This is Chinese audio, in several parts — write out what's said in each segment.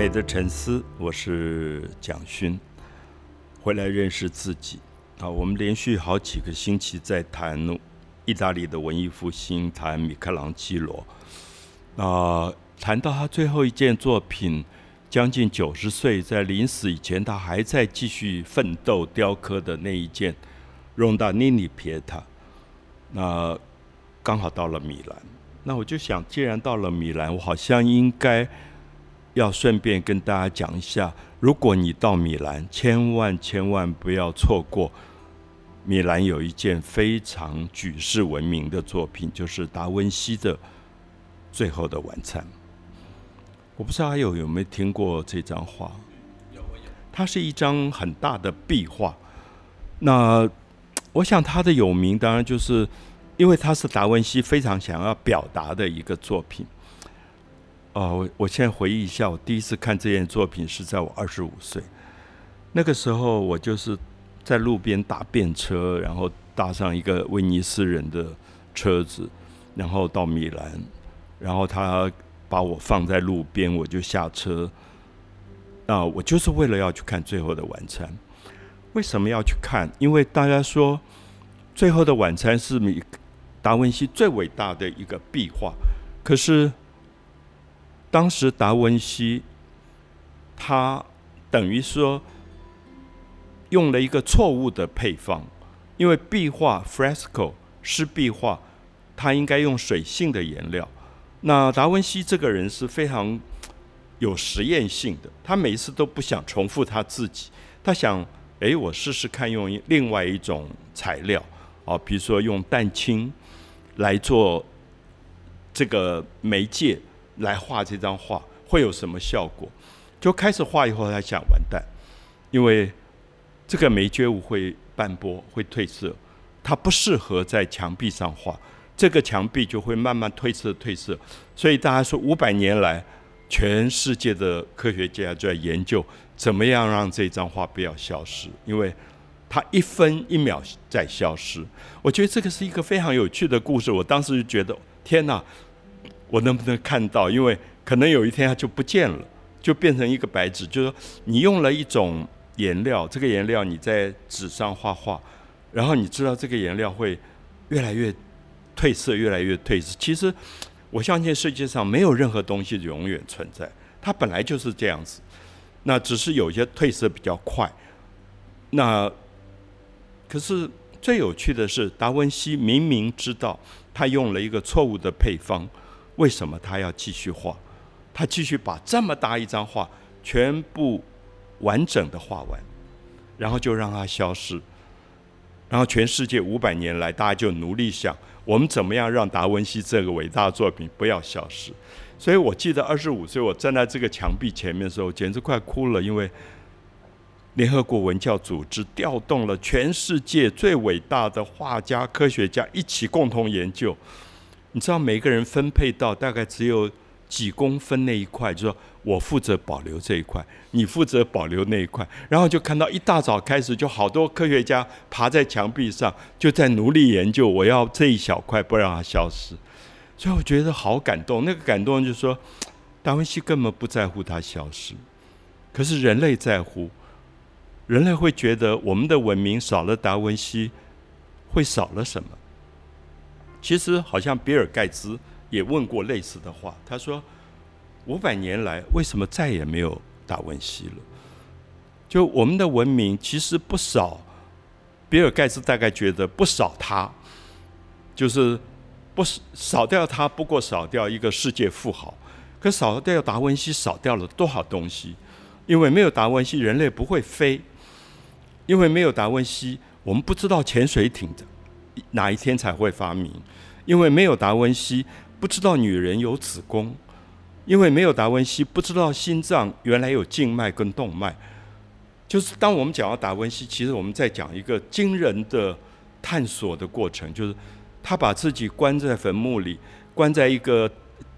美的沉思，我是蒋勋，回来认识自己啊。我们连续好几个星期在谈意大利的文艺复兴，谈米开朗基罗啊，谈到他最后一件作品，将近九十岁，在临死以前，他还在继续奋斗雕刻的那一件《容达尼尼皮塔》。那刚好到了米兰，那我就想，既然到了米兰，我好像应该。要顺便跟大家讲一下，如果你到米兰，千万千万不要错过。米兰有一件非常举世闻名的作品，就是达文西的《最后的晚餐》。我不知道还有有没有听过这张画？有。它是一张很大的壁画。那我想它的有名，当然就是因为它是达文西非常想要表达的一个作品。哦，我我现在回忆一下，我第一次看这件作品是在我二十五岁，那个时候我就是在路边打便车，然后搭上一个威尼斯人的车子，然后到米兰，然后他把我放在路边，我就下车。啊，我就是为了要去看《最后的晚餐》。为什么要去看？因为大家说《最后的晚餐》是米达文西最伟大的一个壁画，可是。当时达文西，他等于说用了一个错误的配方，因为壁画 （fresco） 是壁画，他应该用水性的颜料。那达文西这个人是非常有实验性的，他每一次都不想重复他自己，他想，哎，我试试看用另外一种材料，啊，比如说用蛋清来做这个媒介。来画这张画会有什么效果？就开始画以后，他想完蛋，因为这个眉蕨物会斑驳、会褪色，它不适合在墙壁上画，这个墙壁就会慢慢褪色、褪色。所以大家说，五百年来，全世界的科学家就在研究怎么样让这张画不要消失，因为它一分一秒在消失。我觉得这个是一个非常有趣的故事。我当时就觉得，天哪！我能不能看到？因为可能有一天它就不见了，就变成一个白纸。就是说，你用了一种颜料，这个颜料你在纸上画画，然后你知道这个颜料会越来越褪色，越来越褪色。其实我相信世界上没有任何东西永远存在，它本来就是这样子。那只是有些褪色比较快。那可是最有趣的是，达文西明明知道他用了一个错误的配方。为什么他要继续画？他继续把这么大一张画全部完整的画完，然后就让它消失。然后全世界五百年来，大家就努力想，我们怎么样让达文西这个伟大作品不要消失？所以我记得二十五岁，我站在这个墙壁前面的时候，简直快哭了，因为联合国文教组织调动了全世界最伟大的画家、科学家一起共同研究。你知道每个人分配到大概只有几公分那一块，就说我负责保留这一块，你负责保留那一块，然后就看到一大早开始就好多科学家爬在墙壁上，就在努力研究，我要这一小块不让它消失，所以我觉得好感动。那个感动就是说，达文西根本不在乎它消失，可是人类在乎，人类会觉得我们的文明少了达文西，会少了什么？其实好像比尔盖茨也问过类似的话，他说：“五百年来，为什么再也没有达文西了？就我们的文明其实不少，比尔盖茨大概觉得不少他，就是不少掉他，不过少掉一个世界富豪。可少掉达文西，少掉了多少东西？因为没有达文西，人类不会飞；因为没有达文西，我们不知道潜水艇的。”哪一天才会发明？因为没有达文西，不知道女人有子宫；因为没有达文西，不知道心脏原来有静脉跟动脉。就是当我们讲到达文西，其实我们在讲一个惊人的探索的过程，就是他把自己关在坟墓里，关在一个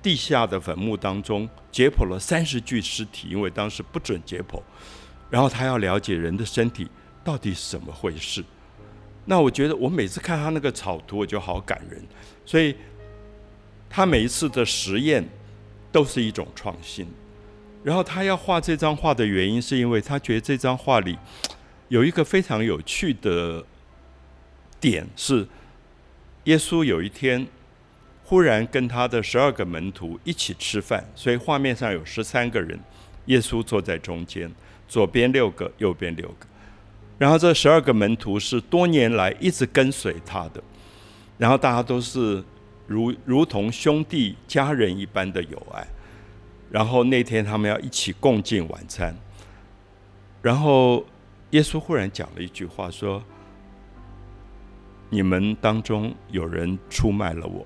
地下的坟墓当中，解剖了三十具尸体，因为当时不准解剖。然后他要了解人的身体到底怎么回事。那我觉得，我每次看他那个草图，我就好感人。所以，他每一次的实验都是一种创新。然后他要画这张画的原因，是因为他觉得这张画里有一个非常有趣的点，是耶稣有一天忽然跟他的十二个门徒一起吃饭，所以画面上有十三个人，耶稣坐在中间，左边六个，右边六个。然后这十二个门徒是多年来一直跟随他的，然后大家都是如如同兄弟家人一般的友爱。然后那天他们要一起共进晚餐，然后耶稣忽然讲了一句话说：“你们当中有人出卖了我。”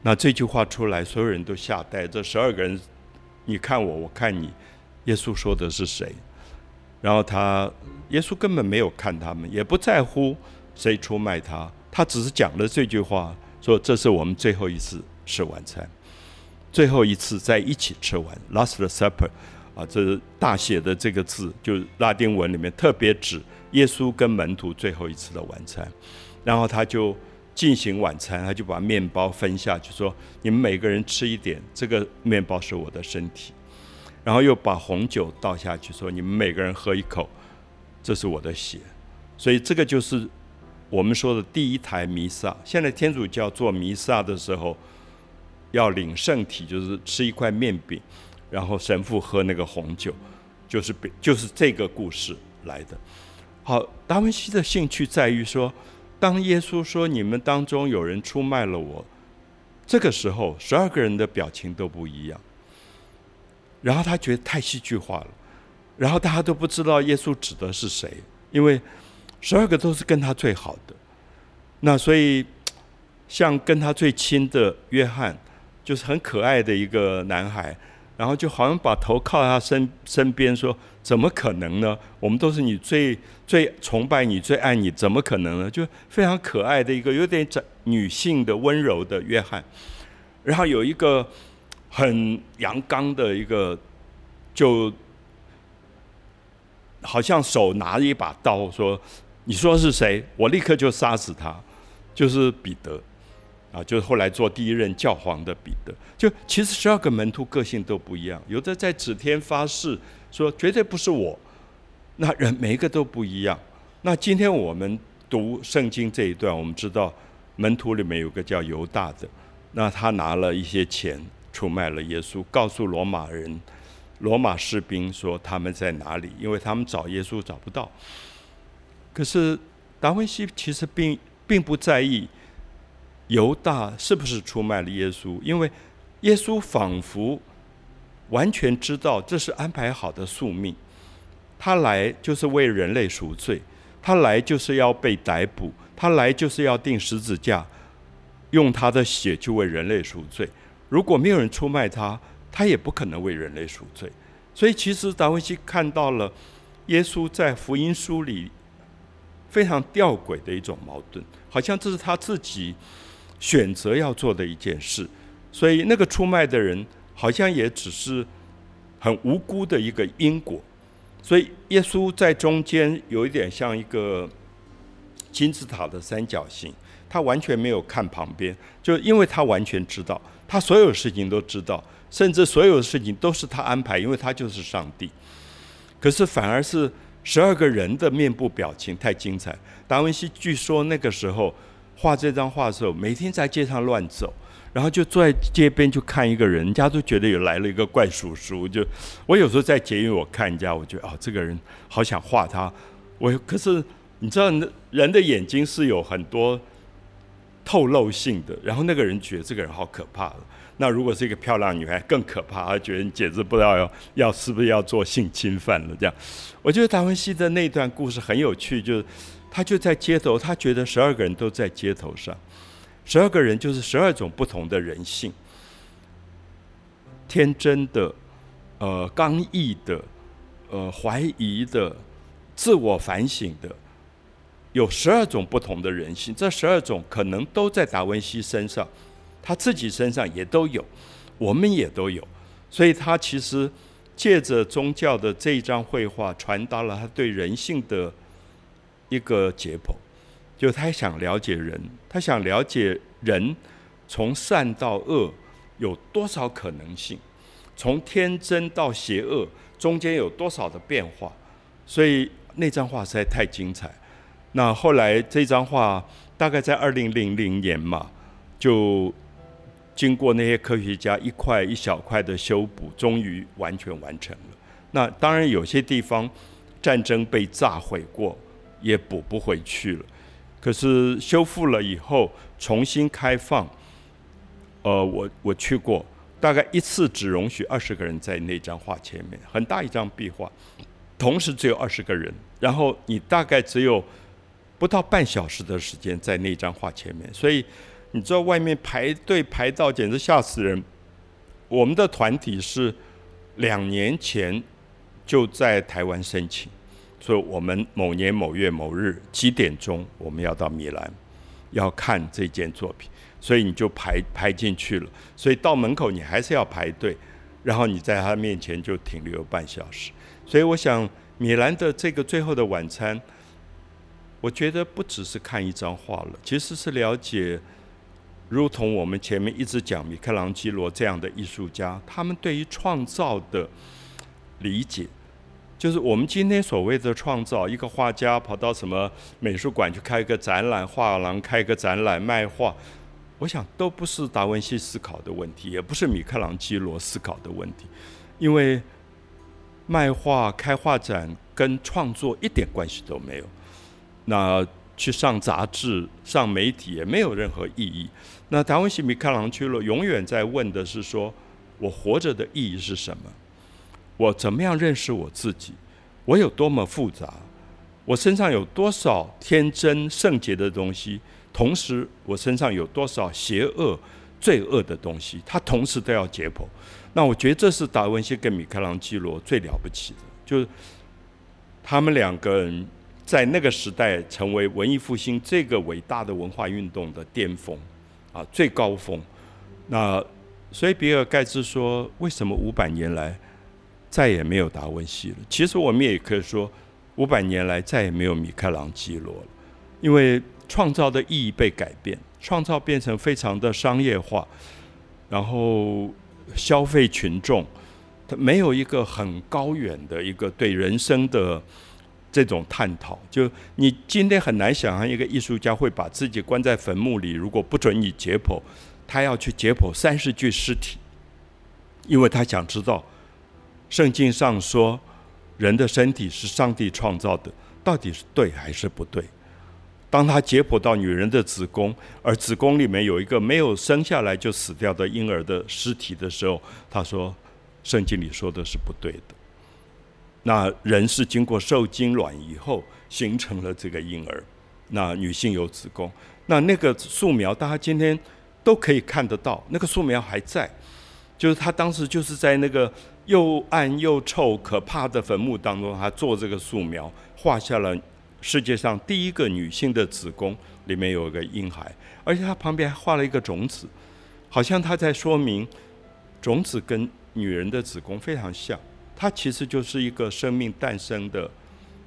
那这句话出来，所有人都吓呆。这十二个人，你看我，我看你，耶稣说的是谁？然后他，耶稣根本没有看他们，也不在乎谁出卖他，他只是讲了这句话，说这是我们最后一次吃晚餐。最后一次在一起吃完，Last Supper，啊，这是大写的这个字，就是拉丁文里面特别指耶稣跟门徒最后一次的晚餐。然后他就进行晚餐，他就把面包分下去，说：“你们每个人吃一点，这个面包是我的身体。”然后又把红酒倒下去，说：“你们每个人喝一口，这是我的血。”所以这个就是我们说的第一台弥撒。现在天主教做弥撒的时候。要领圣体，就是吃一块面饼，然后神父喝那个红酒，就是就是这个故事来的。好，达文西的兴趣在于说，当耶稣说你们当中有人出卖了我，这个时候十二个人的表情都不一样。然后他觉得太戏剧化了，然后大家都不知道耶稣指的是谁，因为十二个都是跟他最好的。那所以像跟他最亲的约翰。就是很可爱的一个男孩，然后就好像把头靠在他身身边，说：“怎么可能呢？我们都是你最最崇拜你、最爱你，怎么可能呢？”就非常可爱的一个有点女性的温柔的约翰，然后有一个很阳刚的一个，就好像手拿一把刀，说：“你说是谁？我立刻就杀死他。”就是彼得。啊，就是后来做第一任教皇的彼得，就其实十二个门徒个性都不一样，有的在指天发誓说绝对不是我，那人每一个都不一样。那今天我们读圣经这一段，我们知道门徒里面有个叫犹大的，那他拿了一些钱出卖了耶稣，告诉罗马人、罗马士兵说他们在哪里，因为他们找耶稣找不到。可是达文西其实并并不在意。犹大是不是出卖了耶稣？因为耶稣仿佛完全知道这是安排好的宿命，他来就是为人类赎罪，他来就是要被逮捕，他来就是要钉十字架，用他的血去为人类赎罪。如果没有人出卖他，他也不可能为人类赎罪。所以，其实达文西看到了耶稣在福音书里非常吊诡的一种矛盾，好像这是他自己。选择要做的一件事，所以那个出卖的人好像也只是很无辜的一个因果，所以耶稣在中间有一点像一个金字塔的三角形，他完全没有看旁边，就因为他完全知道，他所有事情都知道，甚至所有的事情都是他安排，因为他就是上帝。可是反而是十二个人的面部表情太精彩。达文西据说那个时候。画这张画的时候，每天在街上乱走，然后就坐在街边就看一个人，人家都觉得有来了一个怪叔叔。就我有时候在捷运我看人家，我觉得啊，这个人好想画他。我可是你知道，人的眼睛是有很多透露性的，然后那个人觉得这个人好可怕。那如果是一个漂亮女孩，更可怕，他觉得你简直不知道要要是不是要做性侵犯了。这样，我觉得达文西的那段故事很有趣，就是。他就在街头，他觉得十二个人都在街头上，十二个人就是十二种不同的人性，天真的，呃，刚毅的，呃，怀疑的，自我反省的，有十二种不同的人性。这十二种可能都在达文西身上，他自己身上也都有，我们也都有。所以他其实借着宗教的这一张绘画，传达了他对人性的。一个解剖，就他想了解人，他想了解人从善到恶有多少可能性，从天真到邪恶中间有多少的变化，所以那张画实在太精彩。那后来这张画大概在二零零零年嘛，就经过那些科学家一块一小块的修补，终于完全完成了。那当然有些地方战争被炸毁过，也补不回去了。可是修复了以后重新开放，呃，我我去过，大概一次只容许二十个人在那张画前面，很大一张壁画，同时只有二十个人，然后你大概只有。不到半小时的时间在那张画前面，所以你知道外面排队排到简直吓死人。我们的团体是两年前就在台湾申请，所以我们某年某月某日几点钟我们要到米兰要看这件作品，所以你就排排进去了。所以到门口你还是要排队，然后你在他面前就停留半小时。所以我想米兰的这个最后的晚餐。我觉得不只是看一张画了，其实是了解，如同我们前面一直讲米开朗基罗这样的艺术家，他们对于创造的理解，就是我们今天所谓的创造，一个画家跑到什么美术馆去开个展览，画廊开个展览卖画，我想都不是达文西思考的问题，也不是米开朗基罗思考的问题，因为卖画开画展跟创作一点关系都没有。那去上杂志、上媒体也没有任何意义。那达文西、米开朗基罗永远在问的是：说我活着的意义是什么？我怎么样认识我自己？我有多么复杂？我身上有多少天真圣洁的东西？同时，我身上有多少邪恶、罪恶的东西？他同时都要解剖。那我觉得这是达文西跟米开朗基罗最了不起的，就是他们两个人。在那个时代，成为文艺复兴这个伟大的文化运动的巅峰，啊，最高峰。那所以比尔盖茨说：“为什么五百年来再也没有达文西了？”其实我们也可以说，五百年来再也没有米开朗基罗了，因为创造的意义被改变，创造变成非常的商业化，然后消费群众，他没有一个很高远的一个对人生的。这种探讨，就你今天很难想象一个艺术家会把自己关在坟墓里，如果不准你解剖，他要去解剖三十具尸体，因为他想知道圣经上说人的身体是上帝创造的，到底是对还是不对？当他解剖到女人的子宫，而子宫里面有一个没有生下来就死掉的婴儿的尸体的时候，他说圣经里说的是不对的。那人是经过受精卵以后形成了这个婴儿，那女性有子宫，那那个素描大家今天都可以看得到，那个素描还在，就是他当时就是在那个又暗又臭可怕的坟墓当中，他做这个素描，画下了世界上第一个女性的子宫里面有一个婴孩，而且他旁边还画了一个种子，好像他在说明种子跟女人的子宫非常像。它其实就是一个生命诞生的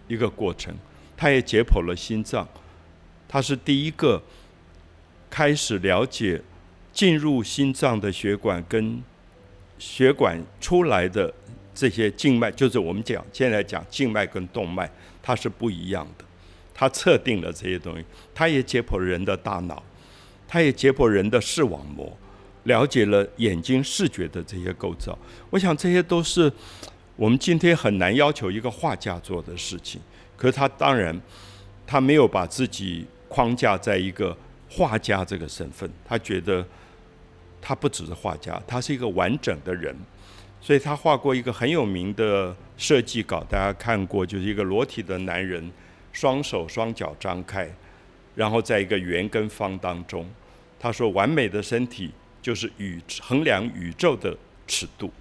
一个过程，它也解剖了心脏，它是第一个开始了解进入心脏的血管跟血管出来的这些静脉，就是我们讲现在讲静脉跟动脉，它是不一样的。它测定了这些东西，它也解剖人的大脑，它也解剖人的视网膜，了解了眼睛视觉的这些构造。我想这些都是。我们今天很难要求一个画家做的事情，可是他当然，他没有把自己框架在一个画家这个身份，他觉得他不只是画家，他是一个完整的人，所以他画过一个很有名的设计稿，大家看过，就是一个裸体的男人，双手双脚张开，然后在一个圆跟方当中，他说完美的身体就是宇衡量宇宙的尺度。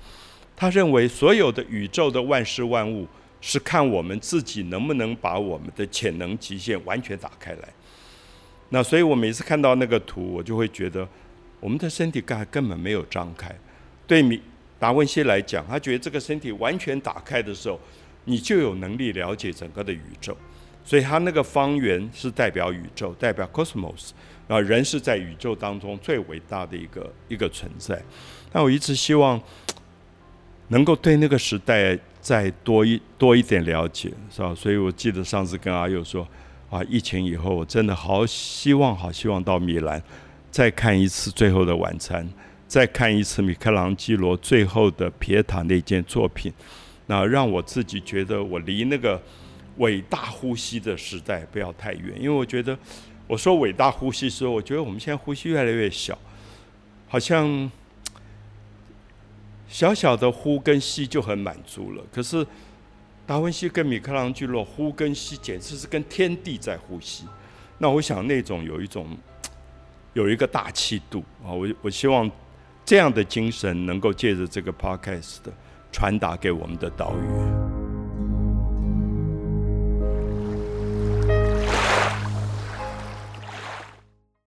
他认为所有的宇宙的万事万物是看我们自己能不能把我们的潜能极限完全打开来。那所以我每次看到那个图，我就会觉得我们的身体根根本没有张开。对米达文西来讲，他觉得这个身体完全打开的时候，你就有能力了解整个的宇宙。所以他那个方圆是代表宇宙，代表 cosmos，啊，人是在宇宙当中最伟大的一个一个存在。那我一直希望。能够对那个时代再多一多一点了解，是吧？所以我记得上次跟阿佑说，啊，疫情以后我真的好希望，好希望到米兰再看一次《最后的晚餐》，再看一次米开朗基罗最后的皮耶塔那件作品，那让我自己觉得我离那个伟大呼吸的时代不要太远，因为我觉得我说伟大呼吸时候，我觉得我们现在呼吸越来越小，好像。小小的呼跟吸就很满足了，可是达文西跟米开朗基罗呼跟吸简直是跟天地在呼吸。那我想那种有一种有一个大气度啊，我我希望这样的精神能够借着这个 podcast 传达给我们的岛屿。